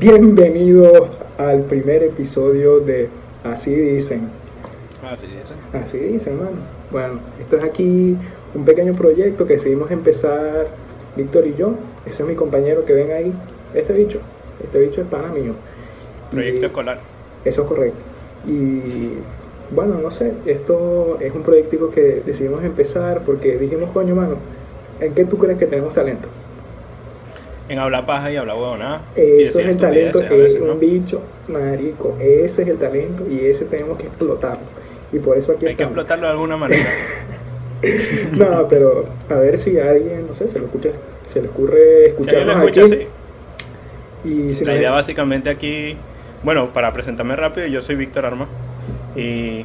Bienvenidos al primer episodio de Así dicen. Así dicen. Así dicen, mano. Bueno, esto es aquí un pequeño proyecto que decidimos empezar Víctor y yo. Ese es mi compañero que ven ahí. Este bicho. Este bicho es pana mío. Proyecto Y- escolar. Eso es correcto. Y bueno, no sé, esto es un proyectico que decidimos empezar porque dijimos, coño, mano, ¿en qué tú crees que tenemos talento? En hablar paja y hablar huevonada. y Eso es el talento que es un bicho, marico. Ese es el talento y ese tenemos que explotarlo. Y por eso aquí Hay que explotarlo de alguna manera. No, pero a ver si alguien, no sé, se le escucha, se le ocurre Si escucharnos lo escucha aquí. Y si La idea básicamente aquí, bueno, para presentarme rápido, yo soy Víctor Arma y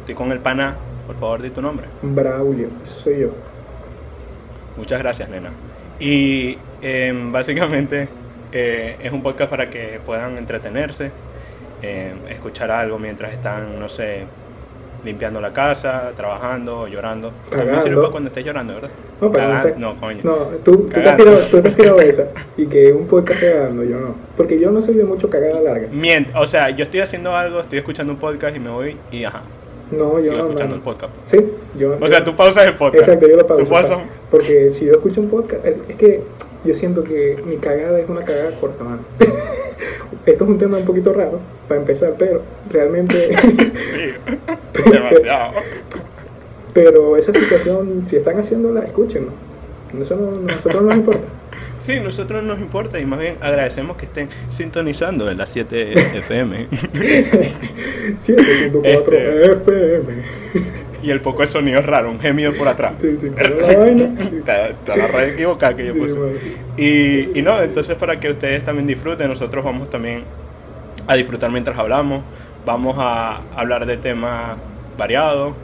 estoy con el pana. Por favor, di tu nombre. Braulio, eso soy yo. Muchas gracias, nena. Y em, básicamente eh, es un podcast para que puedan entretenerse, em, escuchar algo mientras están, no sé, limpiando la casa, trabajando, llorando. También sirve para cuando estés llorando, ¿verdad? No, pero no coño. No, tú, tú, te has Cagando. tirado, tú te has tirado esa. Y que un podcast cagando, yo no. Porque yo no soy de mucho cagada larga. Mient, o sea, yo estoy haciendo algo, estoy escuchando un podcast y me voy y ajá, No, yo sigo no. escuchando el podcast. Sí, yo. O sea, tú pausas el podcast. Exacto, yo lo pauso. Tú pausas- pa- Porque si yo escucho un podcast, es que yo siento que mi cagada es una cagada corta, mano. Esto es un tema un poquito raro, para empezar, pero realmente. Sí, demasiado. pero esa situación, si están haciéndola, escúchenlo. Eso no, nosotros no nos importa. Sí, nosotros nos importa y más bien agradecemos que estén sintonizando en las 7 FM 7.4 Este- FM. y el poco de sonido raro, un gemido por atrás. Sí, sí, la. Está, está la radio equivocada que yo Sí, puse. Y, y no, entonces para que ustedes también disfruten, nosotros vamos también a disfrutar mientras hablamos. Vamos a hablar de temas variados,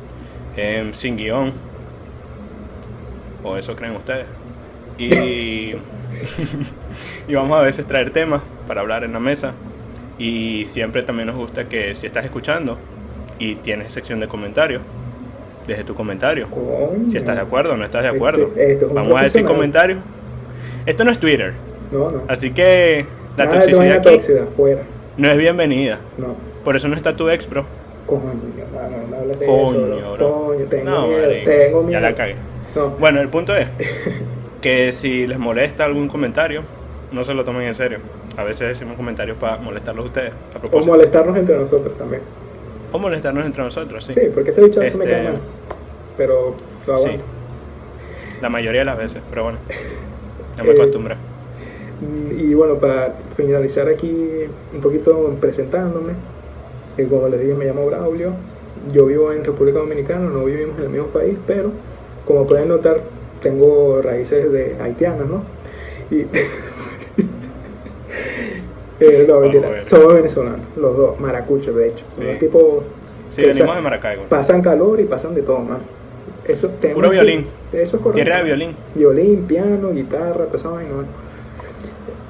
em, sin guion. O eso creen ustedes. Y, y vamos a veces traer temas para hablar en la mesa. Y siempre también nos gusta que si estás escuchando y tienes sección de comentarios, deje tu comentario. Coño. Si estás de acuerdo o no estás de acuerdo. Este- esto es un Vamos a decir comentarios. Esto no es Twitter, No, no. así que la Nada toxicidad aquí fuera. no es bienvenida. No. Por eso no está tu ex, bro. Coño, no hables de Coño, eso. bro. Coño, tengo No, miedo, tengo miedo. Ya la cagué. No. Bueno, el punto es que si les molesta algún comentario, no se lo tomen en serio. A veces decimos comentarios para molestarlos a ustedes, a O molestarnos entre nosotros también. O molestarnos entre nosotros, sí. Sí, porque este bicho veces me Este- cae mal. Pero lo Sí. aguanto. La mayoría de las veces, pero bueno. Ya me Eh, acostumbré. Mm, Y bueno, para finalizar aquí un poquito presentándome, eh, como les dije, me llamo Braulio. Yo vivo en República Dominicana, no vivimos en el mismo país, pero como pueden notar, tengo raíces de haitianas, ¿no? Y. Eh, no, mentira, somos venezolanos, los dos, maracuchos de hecho. Sí. Unos tipos Sí, que venimos de Maracaibo. pasan calor y pasan de todo, man. Eso, Puro que- violín. Eso es correcto. Tierra de violín. Violín, piano, guitarra, esa vaina.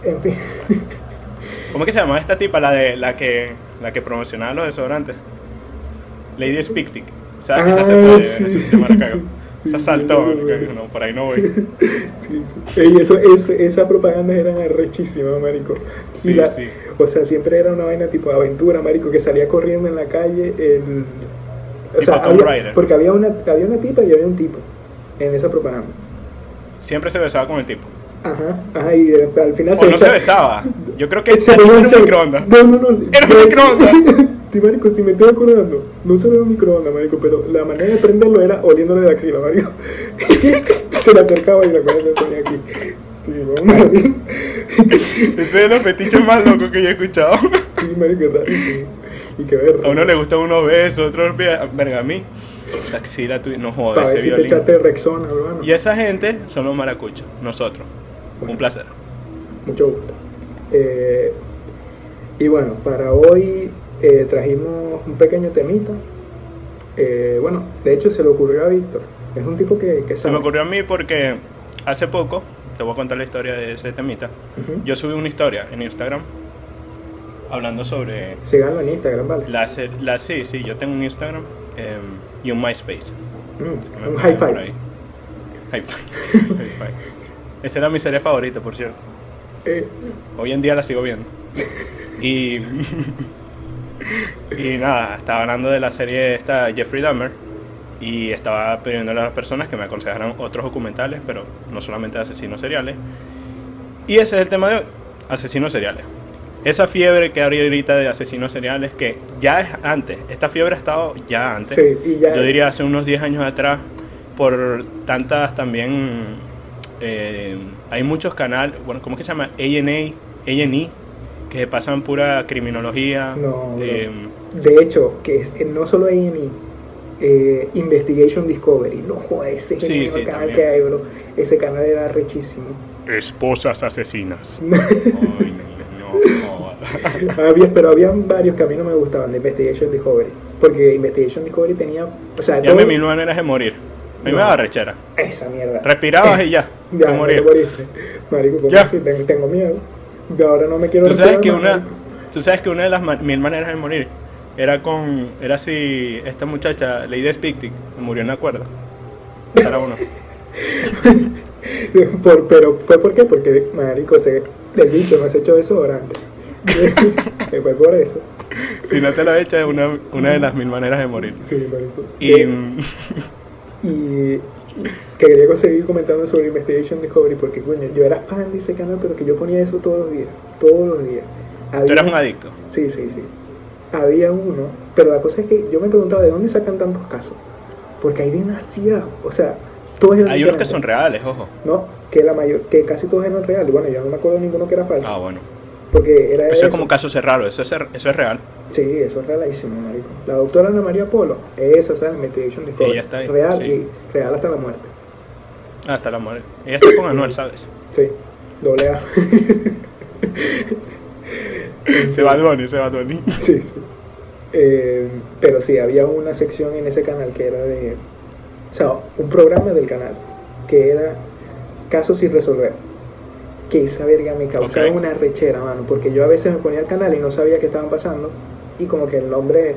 En fin. ¿Cómo es que se llama esta tipa, la de la que la que promocionaba los desodorantes? Lady Spictic. O sea, que esa se Ah, fue de, sí, de Maracaibo. se sí, saltó. sí, sí, sí. No, por ahí no voy. Sí, sí. Ey, eso, eso, esa propaganda era arrechísima, marico. Sí, la- sí. O sea, siempre era una vaina tipo aventura, marico, que salía corriendo en la calle. El, o sea, había- porque había una, había una tipa y había un tipo en esa propaganda. Siempre se besaba con el tipo. Ajá, ajá, y eh, al final O no se besaba. Yo creo que se era un microondas. No, no, no. Era un microondas. Sí, marico, si me estoy acordando, no se ve un microondas, marico, pero la manera de prenderlo era oliéndole la axila, marico. se le acercaba y la cosa se ponía aquí. Sí. Ese es los fetiches más locos que yo he escuchado. Sí, marico, rarísimo. Y. A uno le gustan unos besos, otros. Verga, a mí. Esa axila, tú, no jodas, ese si te violín. echaste Rexona, hermano. Y esa gente son los maracuchos, nosotros. Bueno. Un placer. Mucho gusto. Eh, y bueno, para hoy eh, trajimos un pequeño temita. Eh, bueno, de hecho se le ocurrió a Víctor. Es un tipo que, que Se sabe. me ocurrió a mí porque hace poco, te voy a contar la historia de ese temita. Yo subí una historia en Instagram hablando sobre Síganlo en Instagram, ¿vale? la, sí, sí, yo tengo un Instagram em, y un MySpace. Mm, un five. High five. Esa era mi serie favorita, por cierto. Eh, Hoy en día la sigo viendo. Y. y nada, estaba hablando de la serie esta Jeffrey Dahmer. Y estaba pidiéndole a las personas que me aconsejaran otros documentales, pero no solamente de asesinos seriales. Y ese es el tema de hoy: asesinos seriales. Esa fiebre que hay ahorita de asesinos seriales, que ya es antes, esta fiebre ha estado ya antes. Sí, ya- Yo diría hace unos 10 años atrás, por tantas también. eh, hay muchos canales, bueno, ¿cómo es que se llama? A&E, que pasan pura criminología. No, no. eh, De hecho, que es- eh, no solo A&E, eh, Investigation Discovery, no joder, ese es el Sí, sí, canal también. que hay, bro. Ese canal era rechísimo. esposas asesinas. Ay, no, joda. había, pero había varios que a mí no me gustaban de Investigation Discovery. Porque Investigation Discovery tenía. O sea, Llame todo- mil maneras de morir. A mí me No. daba rechera. Esa mierda. Respirabas y ya, Ya, te no morías. Marico, ¿cómo Ya. así? Tengo, tengo miedo. De ahora no me quiero ¿Tú sabes, que una, tú sabes que una de las mil maneras de morir era con. Era si esta muchacha, Lady Spictic, murió en la cuerda. Era uno. Por- pero fue por qué? Porque, marico, se, el bicho nos echó desodorante. que fue por eso. Si no te lo hecho, es una, una de las mil maneras de morir. Sí, marico. Y. Eh, y que quería conseguir comentando sobre Investigation Discovery porque, coño, yo era fan de ese canal, pero que yo ponía eso todos los días. Todos los días. Tú Había- eras un adicto. Sí, sí, sí. Había uno, pero la cosa es que yo me preguntaba de dónde sacan tantos casos. Porque hay demasiados. O sea, todos eran Hay unos que son reales, ojo. No, que la mayor, que casi todos eran reales. Bueno, yo no me acuerdo de ninguno que era falso. Ah, bueno. Porque era Eso es como caso cerrado, eso es, eso es real. Sí, eso es realísimo, marico. La doctora Ana María Polo, esa es la Investigation Discovery. Ella está ahí, Real sí. y real hasta la muerte. Ah, hasta la muerte. Ella está con Anuel, ¿sabes? Sí, doble A. Se va Donny, se va Donny. Sí, sí. Eh, pero sí, había una sección en ese canal que era de. O sea, un programa del canal que era Casos sin resolver. Que esa verga me causaba una rechera, mano. Porque yo a veces me ponía el canal y no sabía qué estaban pasando. Y como que el nombre.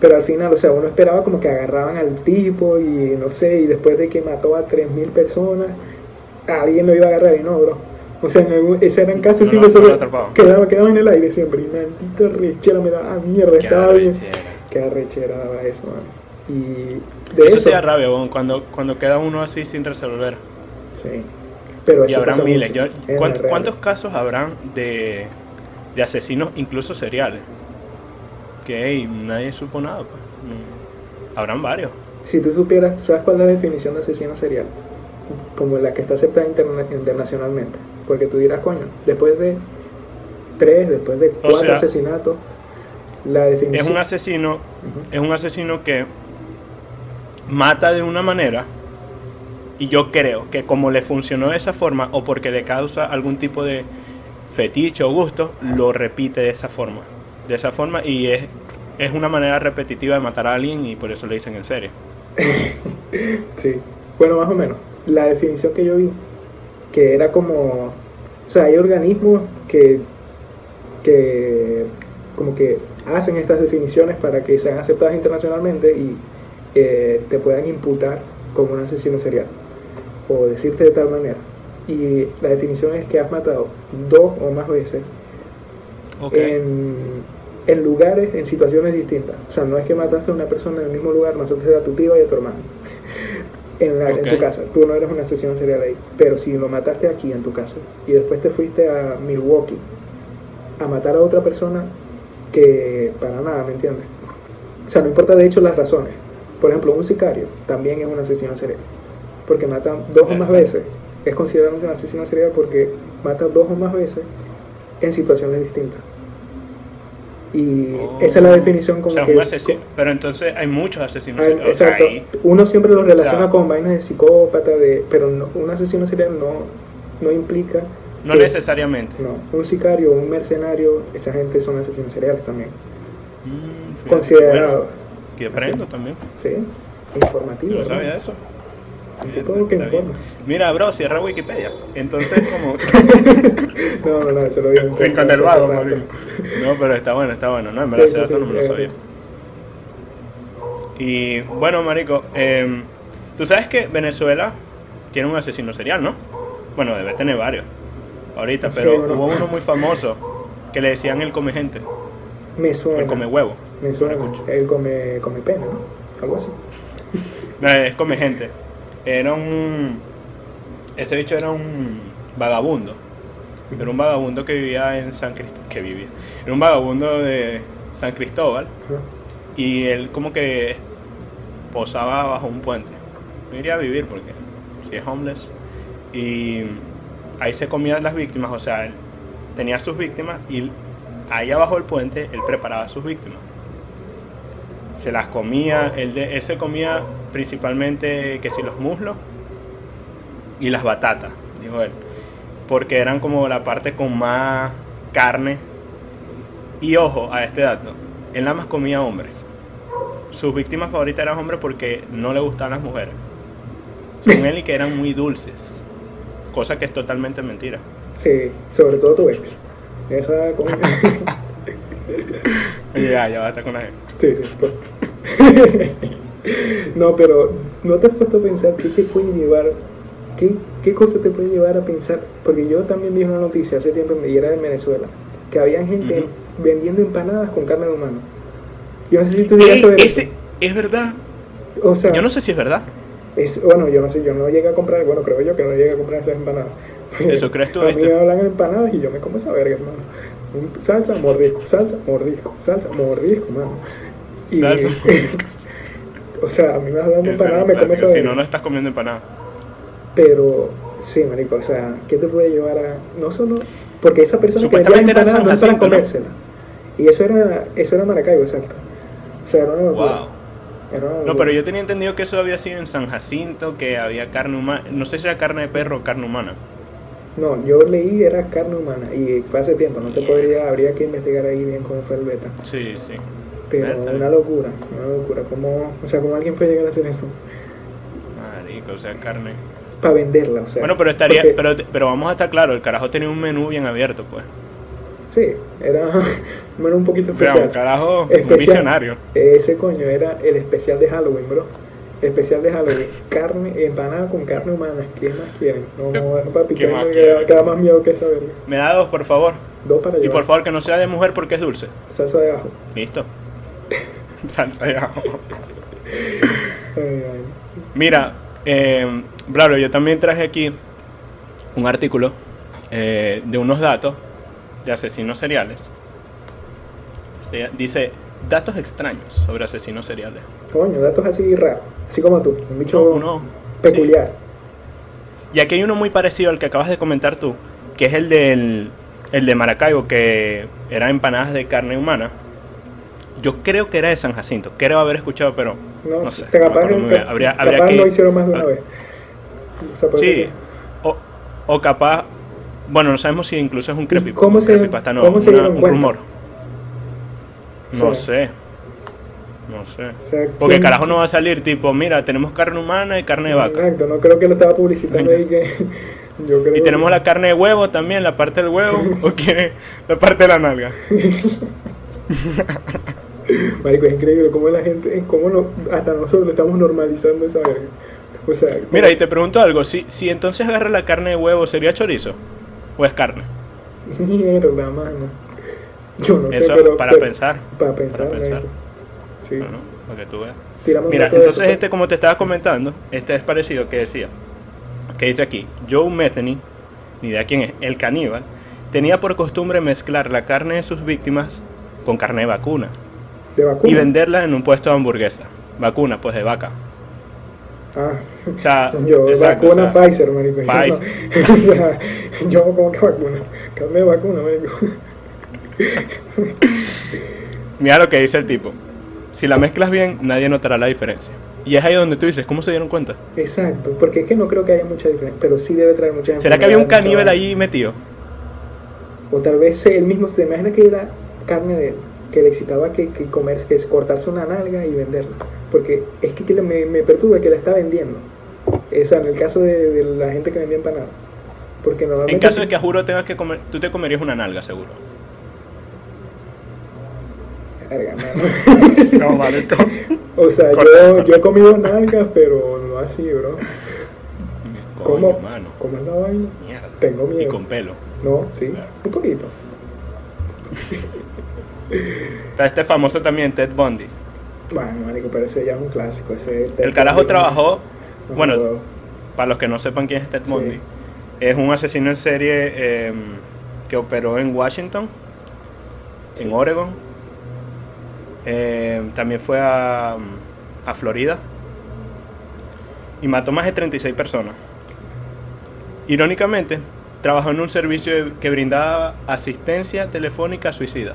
Pero al final, o sea, uno esperaba como que agarraban al tipo y no sé, y después de que mató a 3.000 personas, alguien lo iba a agarrar y no, bro. O sea, en algún- ese eran casos No sin lo- no quedaba, quedaba en el aire siempre. Y maldito rechera me daba mierda, Qué estaba bien. Qué arrechera daba eso, mano. Y de Eso eso. sí da rabia, cuando, cuando queda uno así sin resolver. sí. Pero Y eso habrán miles. mucho Yo- en ¿cuánt- la real. ¿Cuántos casos habrán de, de asesinos, incluso seriales? Que nadie supo nada. Pues. Mm. Habrán varios. Si tú supieras, ¿sabes cuál es la definición de asesino serial? Como la que está aceptada interna- internacionalmente. Porque tú dirás, coño, después de tres, después de cuatro sea, asesinatos, la Es definición. un asesino, es un asesino que mata de una manera y yo creo que como le funcionó de esa forma o porque le causa algún tipo de fetiche o gusto, lo repite de esa forma. De esa forma y es, es una manera repetitiva de matar a alguien y por eso le dicen en serie. Sí, bueno, más o menos. La definición que yo vi, que era como, o sea, hay organismos que, que como que hacen estas definiciones para que sean aceptadas internacionalmente y eh, te puedan imputar como un asesino serial o decirte de tal manera. Y la definición es que has matado dos o más veces en, en lugares, en situaciones distintas. O sea, no es que mataste a una persona en el mismo lugar, mataste a tu tío y a tu hermano. En, la- en Ok. tu casa, tú no eres un asesino serial ahí, pero si lo mataste aquí en tu casa y después te fuiste a Milwaukee a matar a otra persona que para nada, ¿me entiendes? O sea, no importa de hecho las razones. Por ejemplo, un sicario también es un asesino serial, porque mata dos o más veces. Es considerado un asesino serial porque mata dos o más veces en situaciones distintas. Y Oh. esa es la definición como o sea, es que... un asesino. Pero entonces hay muchos asesinos. Seriales. O sea, Exacto. ahí- Uno siempre lo relaciona sea- con vainas de psicópata, de, pero no- un asesino serial no, no implica... no que- necesariamente. No, un sicario, un mercenario, esa gente son asesinos seriales también. Mm, fíjate, Considerado. bueno, que aprendo también. ¿Sí? Informativo. Yo ¿no? sabía eso. Que. Mira, bro, cierra Wikipedia. Entonces, como. No, no, no, eso lo vi en Vago, marico. No, pero está bueno, está bueno. No, en verdad, Sí, ese sí, dato sí, no me lo eh, sabía. Y bueno, marico, em, tú sabes que Venezuela tiene un asesino serial, ¿no? Bueno, debe tener varios. ahorita, pero bueno. hubo uno muy famoso que le decían el come gente, Me suena. el come huevo. Me suena. Escucho. Él come, come pene, ¿no? Algo así. No, es come gente. Era un. Ese bicho era un vagabundo. Era un vagabundo que vivía en San Cristóbal. Que vivía. Era un vagabundo de San Cristóbal. Y él como que posaba bajo un puente. No iría a vivir porque si es homeless. Y ahí se comían las víctimas, o sea, él tenía sus víctimas y ahí abajo del puente él preparaba sus víctimas. Se las comía, él, de- él se comía principalmente que si los muslos y las batatas, dijo él. Porque eran como la parte con más carne. Y ojo a este dato, él nada más comía hombres. Sus víctimas favoritas eran hombres porque no le gustaban las mujeres. Según él y que eran muy dulces. Cosa que es totalmente mentira. Sí, sobre todo tu ex. Esa con... Oye, ya, ya basta con la gente. Sí, sí. no, pero ¿no te has puesto a pensar qué te puede llevar, qué, qué cosa te puede llevar a pensar? Porque yo también vi una noticia hace tiempo y era de Venezuela, que había gente vendiendo empanadas con carne de humano. Yo no sé si tú llegaste a ver ese eso. es verdad. O sea, Yo no sé si es verdad. es, bueno, yo no sé, yo no llegué a comprar, bueno, creo yo que no llegué a comprar esas empanadas. Eso crees tú, A mí me hablan de empanadas y yo me como esa verga, hermano. Salsa, mordisco, salsa, mordisco, salsa, mordisco, mano. Y- Salsa. o sea, a mí me hablan de empanada, me como esa si no, no estás comiendo empanada. Pero, sí, marico, o sea, ¿qué te puede llevar a...? No solo... Porque esa persona que vendía empanadas no es para comérsela. Y eso era, eso era Maracaibo, exacto. O sea, era una locura. Wow. Era una No, pero yo tenía entendido que eso había sido en San Jacinto, que había carne humana. No sé si era carne de perro o carne humana. No, yo leí era carne humana y fue hace tiempo, no te Yeah. podría, habría que investigar ahí bien cómo fue el beta. Sí, sí. Pero una locura, una locura. ¿Cómo, o sea, ¿cómo alguien puede llegar a hacer eso? Marico, o sea, carne. Para venderla, o sea. Bueno, pero estaría, porque- pero, pero vamos a estar claro, el carajo tenía un menú bien abierto, pues. Sí, era bueno, un poquito O sea, especial. un carajo, un Especial. visionario. Ese coño era el especial de Halloween, bro. Especial de Halloween. Carne, empanada con carne humana. ¿Qué más quieren? No, no, papi, ¿Qué que más da, más miedo que esa verga. Me da dos, por favor. Dos para Y llevar. por favor que no sea de mujer porque es dulce. Salsa de ajo. Listo. Ay. Mira, eh, Braulio, yo también traje aquí un artículo eh, de unos datos de asesinos seriales. Se- dice datos extraños sobre asesinos seriales. Coño, datos así raros. Así como tú. Un bicho uno- peculiar. Y aquí hay uno muy parecido al que acabas de comentar tú, que es el del el de Maracaibo, que era empanadas de carne humana. Yo creo que era de San Jacinto, creo haber escuchado, pero No, no sé. no capaz, acuerdo muy bien. cap- Habría, capaz que, lo hicieron más de una ah, vez. O sea, Sí, o, o capaz, bueno, no sabemos si incluso es un creepypasta. cómo se- creepypasta, no, cómo se una- un rumor. No O sea, sé. No sé. O sea, Porque ¿quién- carajo no va a salir tipo, mira, tenemos carne humana y carne de vaca. Exacto, no creo que lo estaba publicitando ahí que. Yo creo Y tenemos la carne de huevo también, la parte del huevo, o quiere la parte de la nalga. Marico, es increíble cómo la gente, cómo no, hasta nosotros estamos normalizando esa verga. O sea, Mira, y te pregunto algo, si, si entonces agarra la carne de huevo, ¿sería chorizo? ¿O es carne? mierda, mano. Yo no Eso sé, pero. para pero- pensar. Para pensar, para pensar. Sí. Bueno, para que tú veas. Tiramos Mira, entonces eso, este, como te estaba comentando, este es parecido que decía, que dice aquí, Joe Metheny, ni idea quién es, el caníbal, tenía por costumbre mezclar la carne de sus víctimas con carne de vacuna De vacuna. y venderla en un puesto de hamburguesa. Vacuna, pues de vaca. Ah, O sea, yo, exacto, vacuna o sea, Pfizer, marico. Yo Pfizer. no- o sea, yo como que vacuna. Carne de vacuna, marico. Mira lo que dice el tipo. Si la mezclas bien, nadie notará la diferencia. Y es ahí donde tú dices, ¿cómo se dieron cuenta? Exacto, porque es que no creo que haya mucha diferencia, pero sí debe traer mucha ¿Será que había un caníbal ahí metido? O tal vez él mismo se imagina que era carne de él, que le excitaba que, que comerse, que es cortarse una nalga y venderla. Porque es que, que le- me, me perturba que la está vendiendo. Esa, en el caso de, de la gente que vendía empanadas. Porque normalmente. En caso de que a juro tengas que comer, tú te comerías una nalga, seguro. No, marico. O sea, yo, yo he comido nalgas, pero no así, bro. Coño, ¿Cómo? mano. ¿Cómo es la vaina? Mierda. Tengo Y miedo. con pelo. No, sí, un poquito. Está este famoso también, Ted Bundy. Bueno, marico, pero ese ya es un clásico. Ese El carajo trabajó, No, bueno, no, para los que no sepan quién es Ted Sí. Bundy, es un asesino en serie eh, que operó en Washington, en Oregon. Eh, también fue a, a Florida y mató más de 36 personas. Irónicamente, trabajó en un servicio que brindaba asistencia telefónica suicida.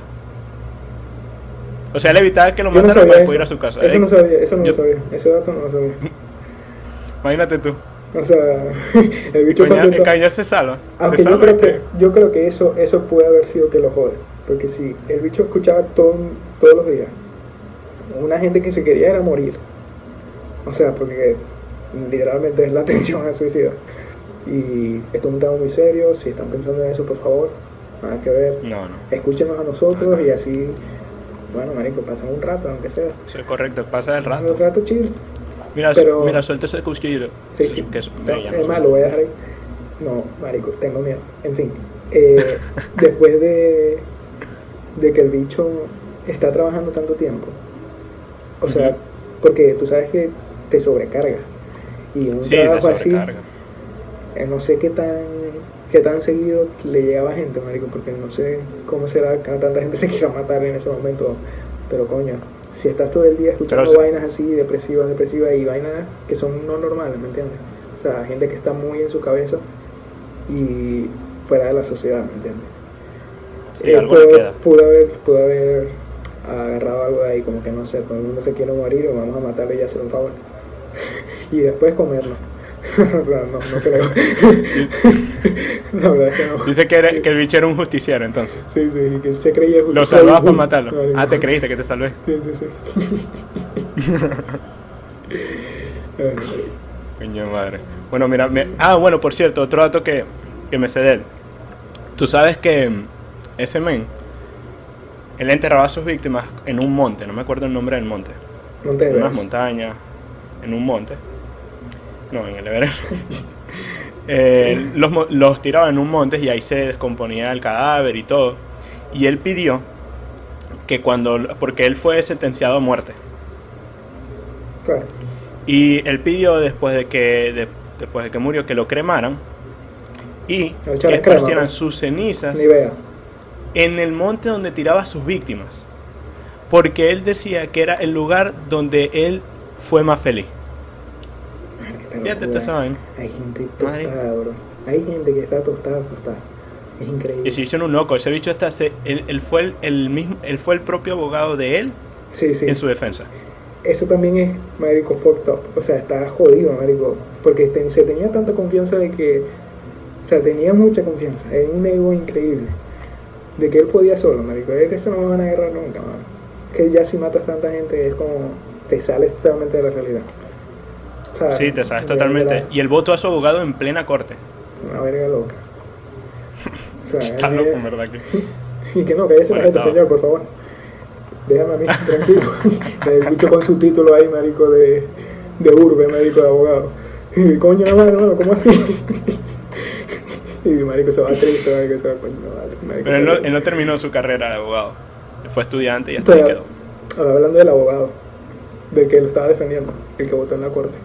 O sea, él evitaba que lo no mataran para eso. poder ir a su casa. Eso Eh, no sabía, eso no yo- lo sabía. Ese dato no lo sabía. Imagínate tú. O sea, el bicho contento- Caña se salva. Aunque yo creo que, yo creo que eso, eso puede haber sido que lo jode. Porque si el bicho escuchaba todo, todos los días, una gente que se quería era morir. O sea, porque literalmente es la atención a suicida. Y esto es un tema muy serio. Si están pensando en eso, por favor, nada que ver. No, no. Escúchenos a nosotros y así, bueno, marico, pasan un rato, aunque sea. Eso es correcto, pasa el Un rato. rato chill. Mira, Pero- mira, suelta ese cuchillo. Sí, sí. Que es, es su- más, lo voy a dejar ahí. No, marico, tengo miedo. En fin, eh, después de, de que el bicho está trabajando tanto tiempo, o sea, porque tú sabes que te sobrecarga. Y un Sí, trabajo así, eh, no sé qué tan qué tan seguido le llegaba gente, marico, porque no sé cómo será que tanta gente se quiera matar en ese momento, pero coño, si estás todo el día escuchando Pero, vainas así, depresivas, depresivas y vainas que son no normales, ¿me entiendes? O sea, gente que está muy en su cabeza y fuera de la sociedad, ¿me entiendes? Sí, algo pudo, queda. pudo haber, pudo haber agarrado algo de ahí, como que no sé, todo el mundo se quiere morir o vamos a matarle y hacer un favor. y después comerlo. o sea, no, no creo. la verdad es que no. Dice que, era- que el bicho era un justiciero, entonces. Sí, sí, que él se creía Lo salvabas para matarlo. Ah, te creíste que te salvé. Sí, sí, sí. Coño madre. Bueno, mira, me- ah, bueno, por cierto, otro dato que, que me sé de él. Tú sabes que mm, ese men, él enterraba a sus víctimas en un monte, no me acuerdo el nombre del monte. no te En unas montañas, en un monte. No, en el Everest. Eh, los, los tiraba en un monte y ahí se descomponía el cadáver y todo. Y él pidió que cuando, porque él fue sentenciado a muerte. Claro. Y él pidió después de que, de- después de que murió que lo cremaran y que esparcieran sus cenizas en el monte donde tiraba a sus víctimas. Porque él decía que era el lugar donde él fue más feliz. Fíjate, te saben. Hay gente tostada, bro. Hay gente que está tostada, tostada. Es increíble. Y se hizo en un loco. Ese bicho está, se- él, él fue el, el mismo, él fue el propio abogado de él Sí, sí. en su defensa. Eso también es, marico, fucked up. O sea, está jodido, marico. Porque te- se tenía tanta confianza de que... O sea, tenía mucha confianza. En un ego increíble. De que él podía solo, marico. Es que esto no me van a agarrar nunca, man. Que ya si matas tanta gente es como... Te sales totalmente de la realidad. Sea, Sí, te sabes de- de totalmente. Y él votó a su abogado en plena corte. Una verga loca. O sea, Está loco, en verdad. Que... Y que no, cállese la Bueno, gente, estaba. señor, por favor. Déjame a mí, tranquilo. El bicho con su título ahí, marico, de, de urbe, marico, de abogado. Y coño, no, no, no, ¿cómo así? Y marico se va triste, marico se va, coño, vale, marico. Pero él no, él no terminó su carrera de abogado. Fue estudiante y hasta Pero, ahí quedó. ahora hablando del abogado, del que lo estaba defendiendo, el que votó en la corte.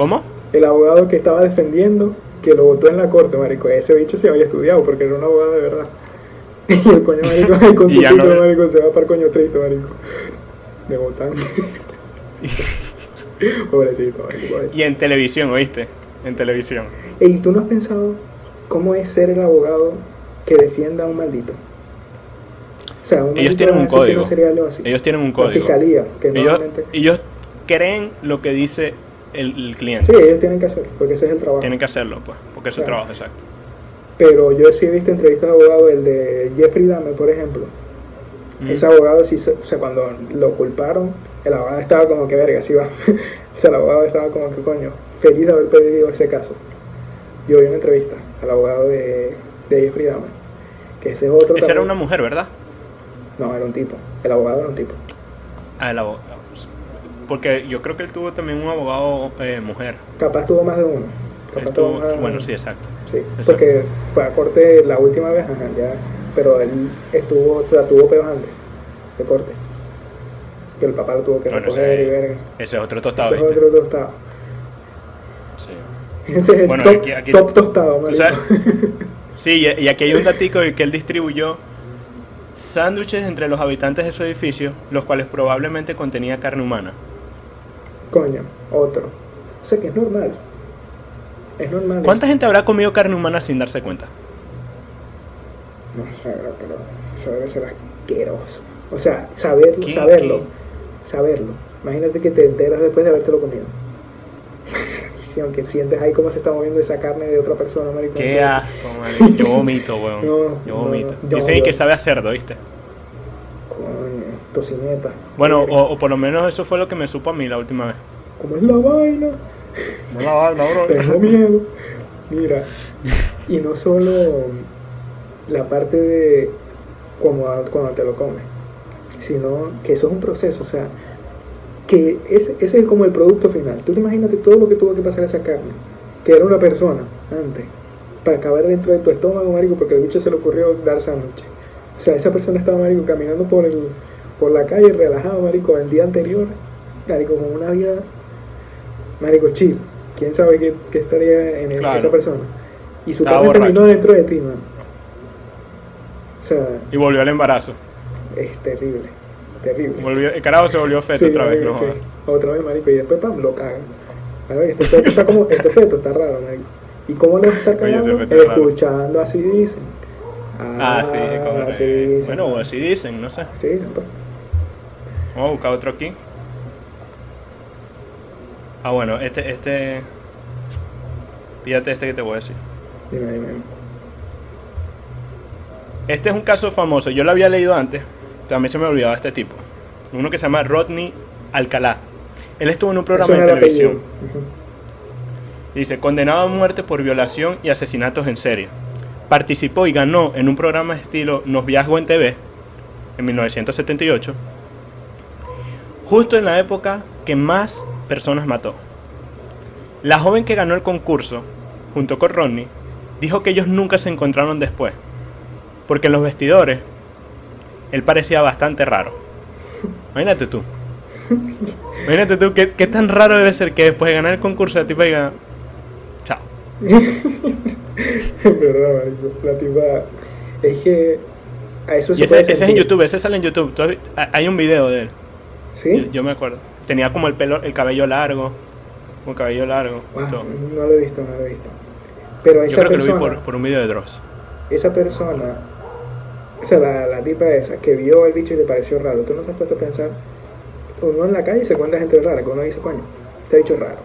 ¿Cómo? El abogado que estaba defendiendo, que lo votó en la corte, marico. Ese bicho se había estudiado porque era un abogado de verdad. Y el coño, marico, ahí con Y su no- marico, se va para el coño triste, marico. De votar. pobrecito, marico, pobrecito. Y en televisión, ¿oíste? En televisión. Ey, ¿tú no has pensado cómo es ser el abogado que defienda a un maldito? O sea, un Ellos tienen un código. serial. Ellos tienen un código. fiscalía, que Ellos, normalmente... ellos creen lo que dice el, el cliente. Sí, ellos tienen que hacer, porque ese es el trabajo. Tienen que hacerlo, pues, porque es su Claro. trabajo, exacto. Pero yo sí he visto entrevistas de abogados, el de Jeffrey Dahmer, por ejemplo. Mm. Ese abogado sí, o sea, cuando lo culparon, el abogado estaba como que verga, sí va. o sea, el abogado estaba como que coño, feliz de haber perdido ese caso. Yo vi una entrevista al abogado de, de Jeffrey Dahmer, que ese es otro. Esa era una mujer, ¿verdad? No, era un tipo. El abogado era un tipo. Ah, el abogado. Porque yo creo que él tuvo también un abogado eh, mujer. Capaz tuvo más de uno, Capaz bueno, sí, exacto. Sí, Exacto. porque fue a corte la última vez, ajá, ya, pero él estuvo, o sea, tuvo pedos antes de corte. Que el papá lo tuvo que Bueno, recoger ese- y verga. Ese es otro tostado, Ese es otro tostado. Sí. Este es Bueno, top, aquí- aquí- top tostado, sí, y aquí hay un datico de que él distribuyó sándwiches entre los habitantes de su edificio, los cuales probablemente contenía carne humana. Coño, otro. O sea que es normal. Es normal. ¿Cuánta gente habrá comido carne humana sin darse cuenta? No sé, bro, pero eso debe ser asqueroso. O sea, saberlo, ¿Qué- saberlo, saberlo. Imagínate que te enteras después de habértelo comido. Sí, aunque sientes ahí cómo se está moviendo esa carne de otra persona, marico. Qué asco. Yo vomito, weón. No, Yo vomito. no, Dicen yo- que sabe a cerdo, ¿viste? Coño, tocineta. Bueno, Verga. o, o por lo menos eso fue lo que me supo a mí la última vez. ¿Cómo es la vaina? No la vaina, Tengo miedo. Mira, y no solo la parte de como cuando te lo comes, sino que eso es un proceso, o sea, que ese, ese es como el producto final. Tú te imagínate todo lo que tuvo que pasar esa carne, que era una persona antes, para acabar dentro de tu estómago, marico, porque el bicho se le ocurrió dar sándwiches. O sea, esa persona estaba, marico, caminando por el por la calle, relajado, marico, el día anterior, marico, con una vida, marico, chill. ¿Quién sabe qué, qué estaría en el- Claro. esa persona? Y su borracho. terminó dentro de ti, man. O sea, Y volvió al embarazo. es terrible, terrible. Volvió, el carajo se volvió feto Sí, otra vez, no. Otra vez, marico, y después, pam, lo cagan. A ver, este feto está como, este feto está raro, marico. ¿Y cómo lo está cagando? raro. Escuchando, así dicen. Ah, sí, como así dicen. Bueno, así dicen, no sé. Sí, pues. Vamos a buscar otro aquí. Ah, bueno, este, este. Fíjate este que te voy a decir. Dime, dime. Este es un caso famoso. Yo lo había leído antes. También se me olvidaba este tipo. Uno que se llama Rodney Alcalá. Él estuvo en un programa de el televisión. Dice, condenado a muerte por violación y asesinatos en serie. Participó y ganó en un programa estilo Nos Viajo en TV en 1978. Justo en la época que más personas mató. La joven que ganó el concurso, junto con Rodney, dijo que ellos nunca se encontraron después. Porque en los vestidores, él parecía bastante raro. Imagínate tú. Imagínate tú, ¿qué, qué tan raro debe ser que después de ganar el concurso la tipa diga, chao. verdad. La tipa. Es que. A eso se Y ese, puede ese es en. YouTube, ese sale en YouTube. ¿Tú has vi- ha- Hay un video de él. ¿Sí? Yo, yo me acuerdo. Tenía como el pelo, el cabello largo. Un cabello largo. Ah, no lo he visto, no lo he visto. Pero Yo esa creo que lo vi persona, por, por un video de Dross. esa persona, o sea, la, la tipa esa que vio el bicho y le pareció raro, tú no te has puesto a pensar, uno en la calle se cuenta gente rara, que uno dice, coño, este bicho es raro,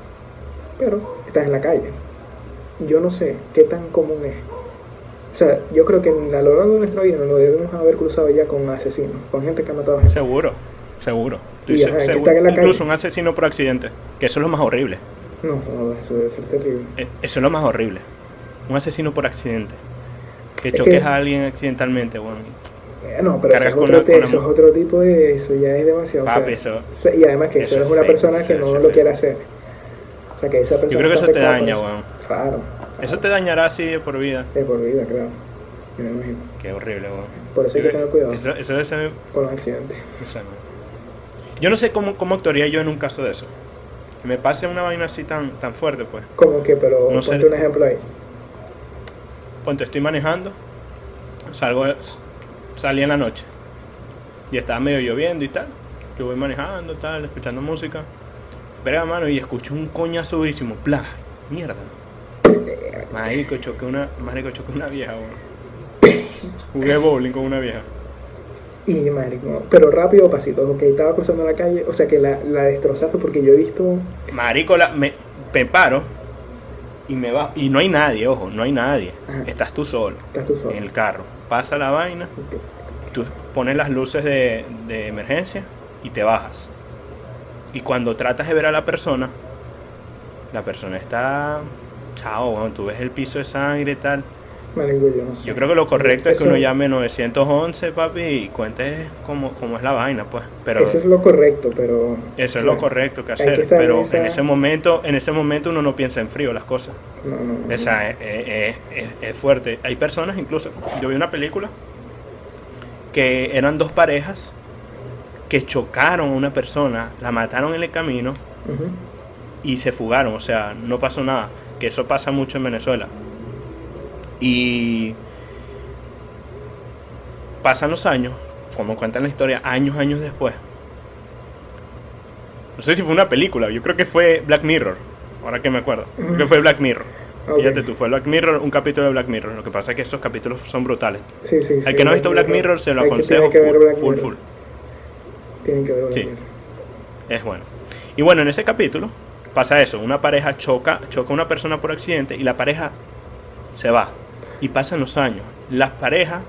pero estás en la calle. Yo no sé qué tan común es. O sea, yo creo que en- a lo largo de nuestra vida nos debemos haber cruzado ya con asesinos, con gente que ha matado a gente. Seguro, seguro. Y, ajá, seguro. en la Incluso calle. un asesino por accidente. Que eso es lo más horrible. No, no, eso debe ser terrible. Eh, Eso es lo más horrible. Un asesino por accidente. Que Es choques que- a alguien accidentalmente, bueno. Eh, No, pero eso Cargas es, con otro, eso es otro tipo de... Eso ya es demasiado. o sea, eso- y además que eso, es una persona que no lo quiere hacer. O sea, que esa persona Yo creo que eso te daña, weón. Claro. Eso te dañará así de por vida. De por vida, claro. Me imagino. Qué horrible, weón. Por eso hay que tener cuidado Eso, eso debe ser- con los accidentes. man. Yo no sé cómo, cómo actuaría yo en un caso de eso. Que me pase una vaina así tan, tan fuerte, pues. Como que, pero No sé. ponte un ejemplo ahí. Ponte, estoy manejando, salgo, salí en la noche y estaba medio lloviendo y tal. Yo voy manejando, tal, escuchando música. Verga, mano, y escucho un coñazo durísimo. Bla, mierda. Marico, choqué una, marico, choqué una vieja, weón. Jugué bowling con una vieja. Y, marico, pero rápido pasito. Ok, estaba cruzando la calle. O sea, que la, la destrozaste porque yo he visto... Marico, la, me, me paro y me va. Y no hay nadie, ojo, no hay nadie. Ajá. Estás tú solo Estás tú solo. en el carro. Pasa la vaina, tú pones las luces de, de emergencia y te bajas. Y cuando tratas de ver a la persona, la persona está. Chao, weón, tú ves el piso de sangre y tal. Marico, yo no sé. Yo creo que lo correcto es que Eso- uno llame 911, papi, y cuente cómo, cómo es la vaina, pues. Pero Eso es lo correcto, pero... eso es lo correcto que hacer. Pero esa- en ese momento, en ese momento uno no piensa en frío las cosas. No, no, no. O sea, es, es- es- es fuerte. Hay personas, incluso, yo vi una película que eran dos parejas que chocaron a una persona, la mataron en el camino y se fugaron, o sea, no pasó nada, que eso pasa mucho en Venezuela. Y pasan los años, como cuentan la historia, años, años después. No sé si fue una película, yo creo que fue Black Mirror, ahora que me acuerdo. Creo que fue Black Mirror. Ok. Fíjate tú, fue Black Mirror, un capítulo de Black Mirror. Lo que pasa es que esos capítulos son brutales. Sí, sí, Al sí, que no ha visto Black Mirror, se lo aconsejo que full, Black full, Mirror. full. Tienen que ver Black Sí. Mirror. Es bueno. Y bueno, en ese capítulo pasa eso, una pareja choca, choca a una persona por accidente y la pareja se va. Y pasan los años. Las parejas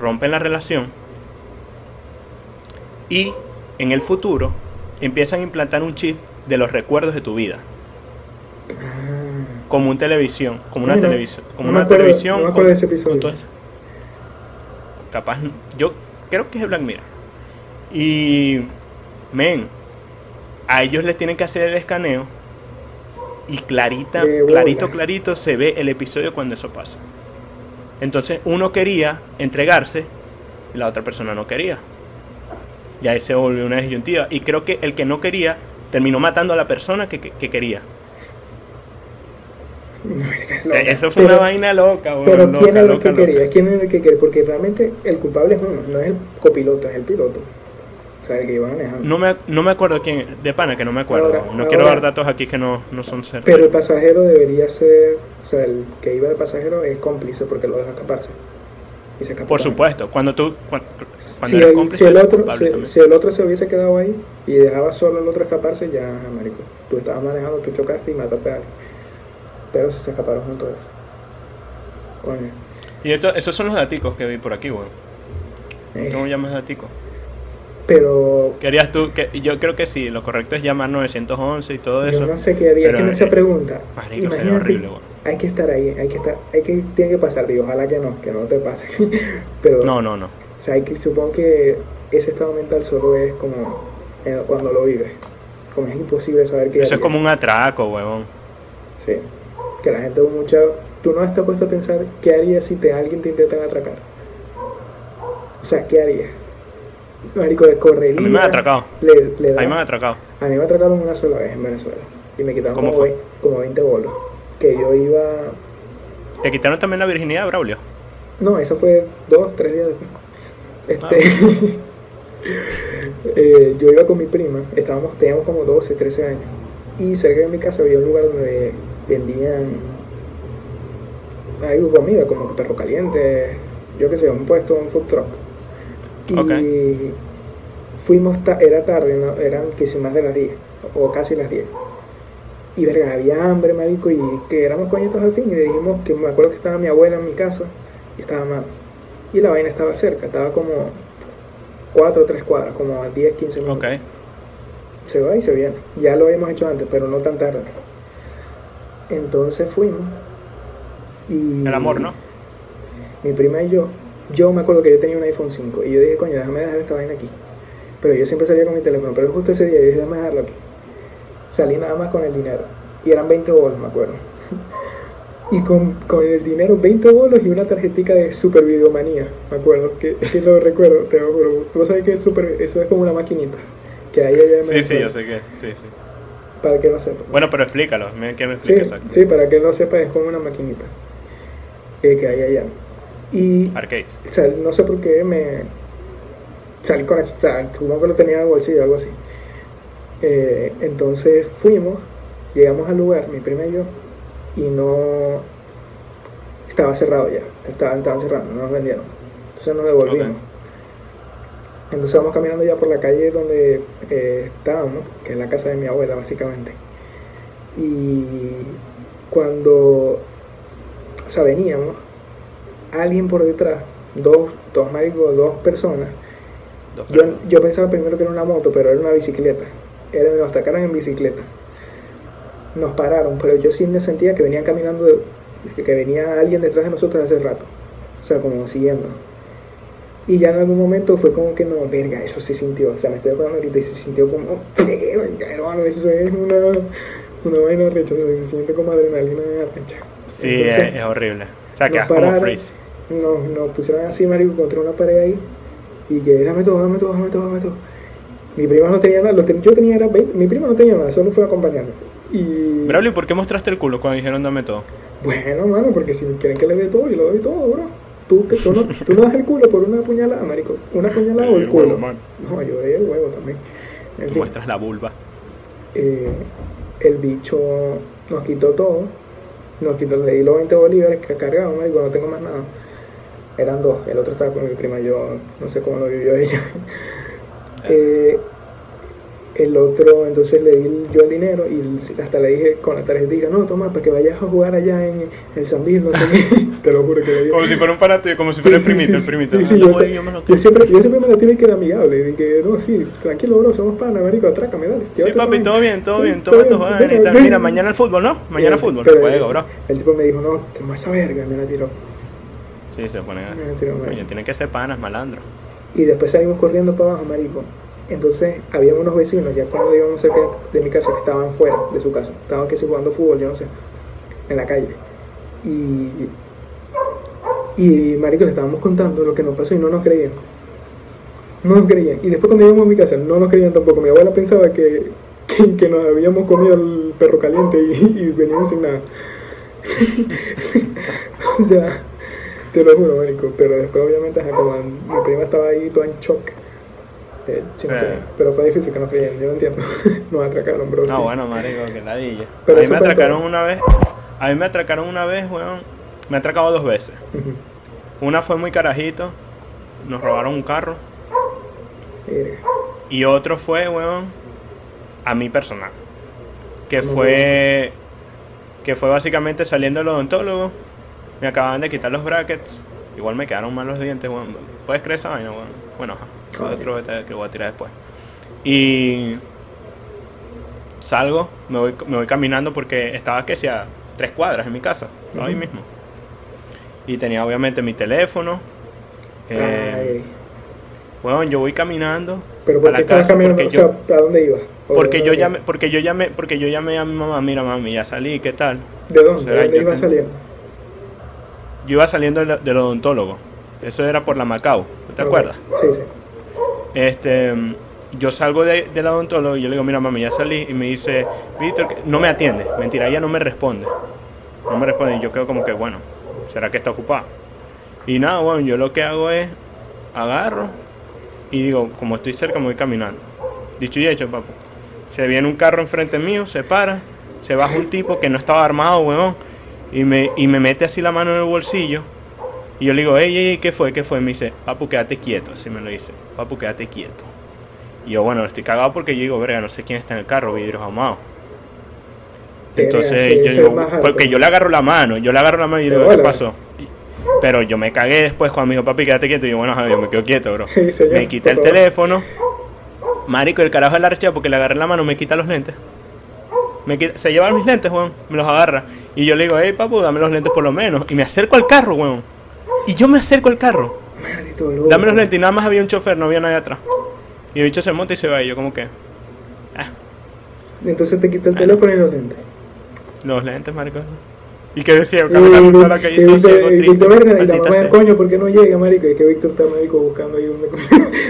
rompen la relación y en el futuro empiezan a implantar un chip de los recuerdos de tu vida. Ah, Como un televisión, como una televisión, como no una acuerdo- televisión. no con- ese episodio. con. Capaz, yo creo que es Black Mirror. Y, men, a ellos les tienen que hacer el escaneo y clarita, clarito, clarito se ve el episodio cuando eso pasa. Entonces uno quería entregarse y la otra persona no quería. Y ahí se volvió una disyuntiva. Y creo que el que no quería terminó matando a la persona que, que- que quería. Eh, Eso fue Pero- una vaina loca, Pero loca, ¿quién es el loca, que loca. quería? ¿Quién es el que quería? Porque realmente el culpable es uno, no es el copiloto, es el piloto. Que iba manejando. No me, no me acuerdo quién, de pana que no me acuerdo. Ahora- no ahora- quiero dar datos aquí que no, no son certeros. Pero el pasajero debería ser, o sea, el que iba de pasajero es cómplice porque lo deja escaparse. Y se escapó Por también. supuesto, cuando tú cuando, cuando Si el, cómplice si, el otro, si, el otro se hubiese quedado ahí y dejaba solo al otro escaparse, ya, marico. Tú estabas manejando, tú chocaste y mataste a alguien. Pero se escaparon juntos. Coño. Y eso, esos son los daticos que vi por aquí, weón. Eh, ¿Cómo llamas daticos? Pero Querías tú, que yo creo que sí, lo correcto es llamar 911 y todo eso. yo no sé qué haría. Pero, que me esa eh, pregunta. marico, sería horrible, weón. hay que estar ahí, hay que estar, hay que, tiene que pasar, digo, ojalá que no, que no te pase. pero, No, no, no. o sea, hay que, supongo que ese estado mental solo es como eh, cuando lo vives. Como es imposible saber qué Eso es como un atraco, weón. Sí, que la gente mucha... Tú no estás puesto a pensar qué harías si te, alguien te intentan atracar. O sea, ¿qué harías? Marico, de correría. A mí me han atracado. Le, le da- Ahí me han atracado. A mí me atracaron una sola vez en Venezuela. Y me quitaron ¿Cómo como, fue? ve- como 20 bolos. Que yo iba... ¿Te quitaron también la virginidad, Braulio? No, eso fue dos, tres días después. Este... Ah, eh, yo iba con mi prima. Estábamos, teníamos como 12, 13 años. Y cerca de mi casa había un lugar donde vendían algo comida, como perro caliente, yo qué sé, un puesto, un food truck. Y fuimos, ta- era tarde, ¿no? eran casi más de las 10, o casi las 10. Y verga, había hambre, marico, y que éramos coñitos al fin, y le dijimos que me acuerdo que estaba mi abuela en mi casa, y estaba mal. Y la vaina estaba cerca, estaba como 4 o 3 cuadras, como a 10, 15 minutos Ok. se va y se viene. Ya lo habíamos hecho antes, pero no tan tarde. Entonces fuimos. Y El amor, ¿no? Mi prima y yo, yo me acuerdo que yo tenía un iPhone 5 y yo dije, coño, déjame dejar esta vaina aquí. Pero yo siempre salía con mi teléfono, pero justo ese día yo dije, déjame dejarlo aquí. Salí nada más con el dinero. Y eran 20 bolos, me acuerdo. Y con, con el dinero, 20 bolos y una tarjetica de Super Videomanía, me acuerdo, que, que lo recuerdo, te lo juro. Tú sabes que es super, eso es como una maquinita, que hay allá Sí, sí, yo sé que. Sí, sí. Para que no sepa. Bueno, pero explícalo. Que me Sí, explique exacto. sí, para que no sepa, es como una maquinita eh, que hay allá. Y, Arcades. o sea, no sé por qué me salí con eso, o sea, supongo que lo tenía en el bolsillo, algo así. Eh, entonces fuimos, llegamos al lugar, mi prima y yo, y no estaba cerrado ya, estaban, estaban cerrando, no nos vendieron. Entonces nos devolvimos. Ok. Entonces vamos caminando ya por la calle donde eh, estábamos, que es la casa de mi abuela básicamente. Y cuando, o sea, veníamos, alguien por detrás, dos, dos maricos, dos personas, Dos yo, personas. yo pensaba primero que era una moto, pero era una bicicleta. Era, nos atacaron en bicicleta. Nos pararon, pero yo sí me sentía que venían caminando de- que, que venía alguien detrás de nosotros hace rato. O sea, como siguiendo. Y ya en algún momento fue como que no, verga, eso se sintió. O sea, me estoy acordando ahorita y se sintió como, verga, hermano, eso es una, una vaina recha, se siente como adrenalina recha. Sí, Entonces, es, es horrible. O sea, quedas como freeze. Nos, nos pusieron así, marico, contra una pared ahí. Y que dame todo, dame todo, dame todo, dame todo. Mi prima no tenía nada, lo que yo tenía era 20, mi prima no tenía nada, solo fue acompañando. Y Braulio, ¿por qué mostraste el culo cuando dijeron dame todo? bueno, mano, porque si quieren que le dé todo, yo le doy todo, bro. Tú, que tú, no, tú no das el culo por una puñalada, marico. Una puñalada o el El huevo, culo. man. No, yo doy el huevo también. En fin, Muestras la vulva. eh, el bicho nos quitó todo. Nos quitó, le di los 20 bolívares que cargaba, marico, no tengo más nada. Eran dos, el otro estaba con mi prima, yo no sé cómo lo vivió ella. Eh, el otro, entonces le di yo el dinero y hasta le dije con la tarjetita, no, toma, para que vayas a jugar allá en el San Bill, no sé qué. Te lo juro que. Como si fuera un fanático, como si Sí, fuera el primito, sí, el primito. sí, Ah, yo, voy, yo me lo yo siempre, yo siempre me la tuve que dar amigable, de que no, sí, tranquilo, bro, somos panas, marico, atrácame, dale. Sí, papi, todo bien, todo Sí, bien. Toma tus vainas y tal. Mira, mañana el fútbol, ¿no? Mañana Eh, fútbol. Juego, bro. El tipo me dijo, no, toma esa verga, me la tiró. Sí, se pone. Me la tiró, Coño, marico. tienen que ser panas, malandro. Y después salimos corriendo para abajo, marico. Entonces, había unos vecinos, ya cuando íbamos cerca de mi casa, que estaban fuera de su casa. Estaban que sí jugando fútbol, yo no sé, en la calle. Y, y marico, le estábamos contando lo que nos pasó y no nos creían. No nos creían. Y después cuando llegamos a mi casa, no nos creían tampoco. Mi abuela pensaba que, que, que nos habíamos comido el perro caliente y, y veníamos sin nada. o sea, te lo juro, marico. Pero después, obviamente, como mi prima estaba ahí toda en shock. Eh, Eh. Pero fue difícil que nos creían, yo no entiendo. nos atracaron, bro. No, sí. bueno, marico, que ladilla. Pero a mí me atracaron todo. una vez. A mí me atracaron una vez, weón. Me atracaron dos veces. Una fue muy carajito. Nos robaron un carro. Verga. Y otro fue, weón, a mí personal. Que ¿Cómo fue. Que fue básicamente saliendo del odontólogo. Me acababan de quitar los brackets. Igual me quedaron mal los dientes, weón. ¿Puedes creer esa vaina, weón? Bueno, ajá. Eso es otro que voy a tirar después. Y. Salgo, me voy, me voy caminando porque estaba que sea tres cuadras en mi casa, estaba ahí mismo. Y tenía obviamente mi teléfono. Eh, bueno, yo voy caminando Pero ¿por la qué estabas casa caminando? porque O yo, sea, ¿a dónde ibas? ¿O porque yo llamé, porque yo llamé, porque yo llamé a mi mamá, mira mami, ya salí, ¿qué tal? ¿De dónde? O sea, ¿De dónde yo ibas ten- saliendo? Yo iba saliendo del, del odontólogo. Eso era por la Macao, ¿te acuerdas? Sí, sí. Este, yo salgo de, del odontólogo y yo le digo, mira mami, ya salí. Y me dice, Víctor, no me atiende. Mentira, ella no me responde. No me responde. Y yo quedo como que, bueno, ¿será que está ocupada? Y nada, bueno, yo lo que hago es, agarro y digo, como estoy cerca, me voy caminando. Dicho y hecho, papu. Se viene un carro enfrente mío, se para, se baja un tipo que no estaba armado, weón, y me, y me mete así la mano en el bolsillo. Y yo le digo, ey, ey, ¿qué fue? ¿Qué fue? Me dice, papu, quédate quieto, así me lo dice. Papu, quédate quieto. Y yo, bueno, estoy cagado porque yo digo, verga, no sé quién está en el carro, vidrios. Verga, Entonces sí, yo digo, porque yo le agarro la mano, yo le agarro la mano y yo le digo, ¿qué pasó? Pero yo me cagué después cuando me dijo, papi, quédate quieto. Y yo, bueno, yo me quedo quieto, bro. Sí, señor, me quité el favor. teléfono. Marico, el carajo de la porque le agarré la mano, me quita los lentes. Me quita- se lleva mis lentes, weón. Me los agarra. Y yo le digo, hey, papu, dame los lentes por lo menos. Y me acerco al carro, weón. Y yo me acerco al carro. Maldito loco. Dame los lentes. Y nada más había un chofer, no había nadie atrás. Y el bicho se monta y se va. Y yo, como que, ah, Entonces te quita el teléfono y los lentes. los lentes, marico. ¿Y qué decía? Y, Caminando por la y, calle, y, triste. verga, y la mamá del coño, ¿por qué no llega, marico? Y que Víctor está médico buscando ahí un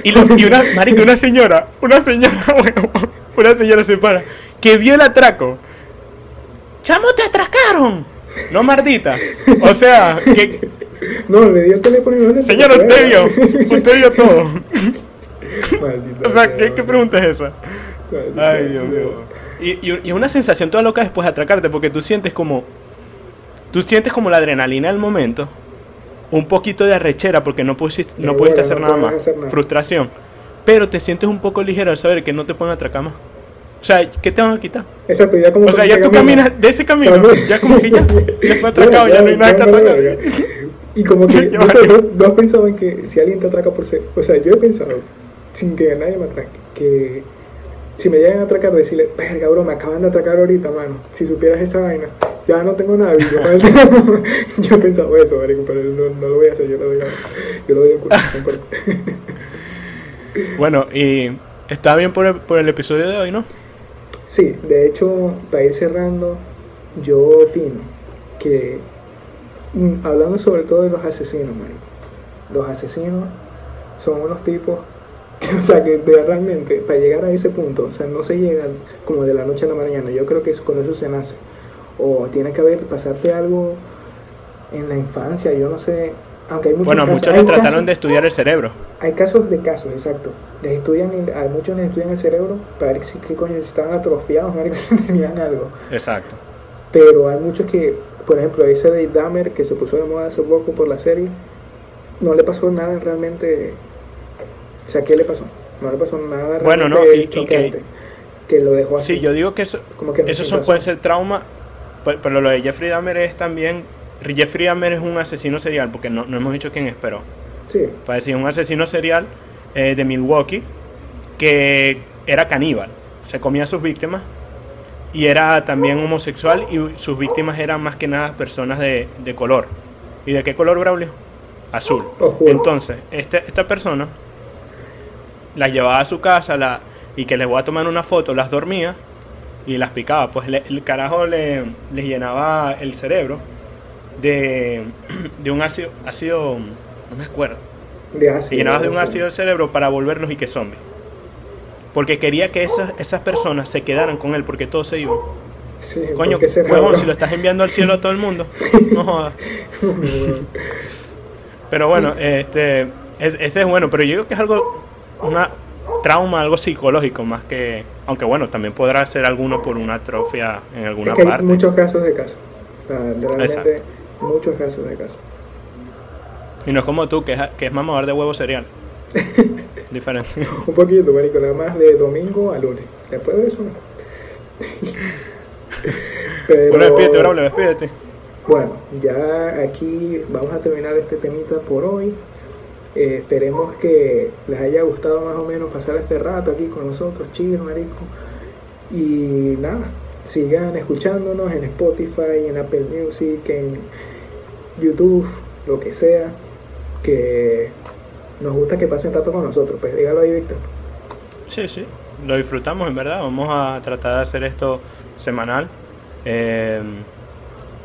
Y, lo- y una, marico, una señora, una señora, weón, una señora se para, que vio el atraco. ¡Chamo, te atracaron! No, mardita. O sea, que, No, le dio el teléfono y los lentes. señora, usted vio, usted vio todo. Maldita O sea, ¿qué, qué pregunta es esa? maldita Ay, Dios mío. Y, y, y es una sensación toda loca después de atracarte, porque tú sientes como, tú sientes como la adrenalina del momento, un poquito de arrechera porque no pudiste, no pudiste hacer no nada más, hacer nada. frustración, pero te sientes un poco ligero al saber que no te pueden atracar más. O sea, ¿qué te van a quitar? Exacto, ya como O sea, ya tú camina. caminas de ese camino, También. ya como que ya, ya fue atracado, ya no hay nada que atracar. Y como que ¿no, no- has pensado en que si alguien te atraca por ser. O sea, yo he pensado, sin que nadie me atraque, que si me llegan a atracar, decirle, verga, bro, me acaban de atracar ahorita, mano. Si supieras esa vaina. Ya no tengo nada. Yo, yo he pensado eso, marico, pero no, no, lo voy a hacer. Yo lo doy, yo lo doy en curso. bueno, y está bien por el, por el episodio de hoy, ¿no? Sí, de hecho, para ir cerrando, yo opino que, mm, hablando sobre todo de los asesinos, marico, los asesinos son unos tipos o sea, que realmente para llegar a ese punto, o sea, no se llega como de la noche a la mañana. Yo creo que con eso se nace. O tiene que haber, pasarte algo en la infancia, yo no sé. Aunque hay muchos bueno, muchos les trataron de estudiar el cerebro. Hay casos de casos, exacto. Les estudian, a muchos les estudian el cerebro para ver si, qué coño, estaban atrofiados, si tenían algo. Exacto. Pero hay muchos que, por ejemplo, ese de Dahmer que se puso de moda hace poco por la serie, no le pasó nada realmente o sea, ¿qué le pasó? No le pasó nada bueno, no, y, que, que, lo dejó así. Sí, yo digo que eso, como que eso puede ser trauma, pero, lo de Jeffrey Dahmer es también... Jeffrey Dahmer es un asesino serial, porque no, no hemos dicho quién es, pero... Sí. Para decir, un asesino serial eh, de Milwaukee que era caníbal, se comía a sus víctimas y era también homosexual y sus víctimas eran más que nada personas de, de color. ¿Y de qué color, Braulio? Azul. Entonces, este, esta persona las llevaba a su casa la, y que les voy a tomar una foto, las dormía y las picaba. Pues el carajo le, les llenaba el cerebro de, de un ácido, ácido, no me acuerdo. De ácido, llenaba de un ácido el cerebro para volverlos y que zombies. Porque quería que esas, esas personas se quedaran con él porque todos se iban. Coño, huevón, si lo estás enviando al cielo a todo el mundo, no jodas. pero bueno, este, ese es bueno, pero yo digo que es algo una trauma, algo psicológico más que, aunque bueno, también podrá ser alguno por una atrofia en alguna parte. Hay muchos casos de caso, realmente muchos casos de caso. Y no es como tú, que es, que es mamador de huevo cereal. Diferente. Un poquito, marico, nada más de domingo a lunes. Después de eso no. bueno, despídete, Braulio, despídete. Bueno, ya aquí vamos a terminar este temita por hoy. Eh, esperemos que les haya gustado más o menos pasar este rato aquí con nosotros, chicos, marico. Y nada, sigan escuchándonos en Spotify, en Apple Music, en YouTube, lo que sea. Que nos gusta que pasen rato con nosotros. Pues dígalo ahí, Víctor. Sí, sí, lo disfrutamos en verdad. Vamos a tratar de hacer esto semanal. Eh,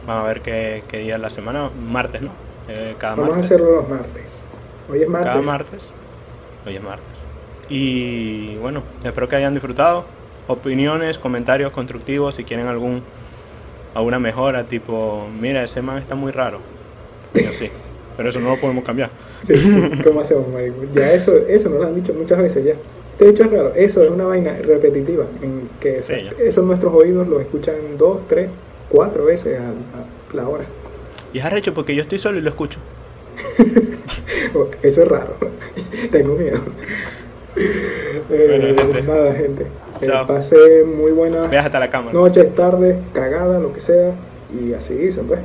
vamos a ver qué, día es la semana. Martes, ¿no? Eh, cada Vamos a hacerlo los martes. Hoy es martes. Cada martes. Hoy es martes. Y bueno, espero que hayan disfrutado. Opiniones, comentarios constructivos, si quieren algún alguna mejora, tipo, mira, ese man está muy raro. Yo sí, pero eso no lo podemos cambiar. ¿Cómo hacemos, Ya eso, eso nos lo han dicho muchas veces ya. Te he dicho es raro, eso es una vaina repetitiva, en que eso nuestros oídos lo escuchan dos, tres, cuatro veces a, la hora. Y es arrecho porque yo estoy solo y lo escucho. Eso es raro. Tengo miedo. Eh, nada, gente. Eh, pase muy buena hasta la cámara. noche, tarde, cagada, lo que sea. Y así dicen, pues.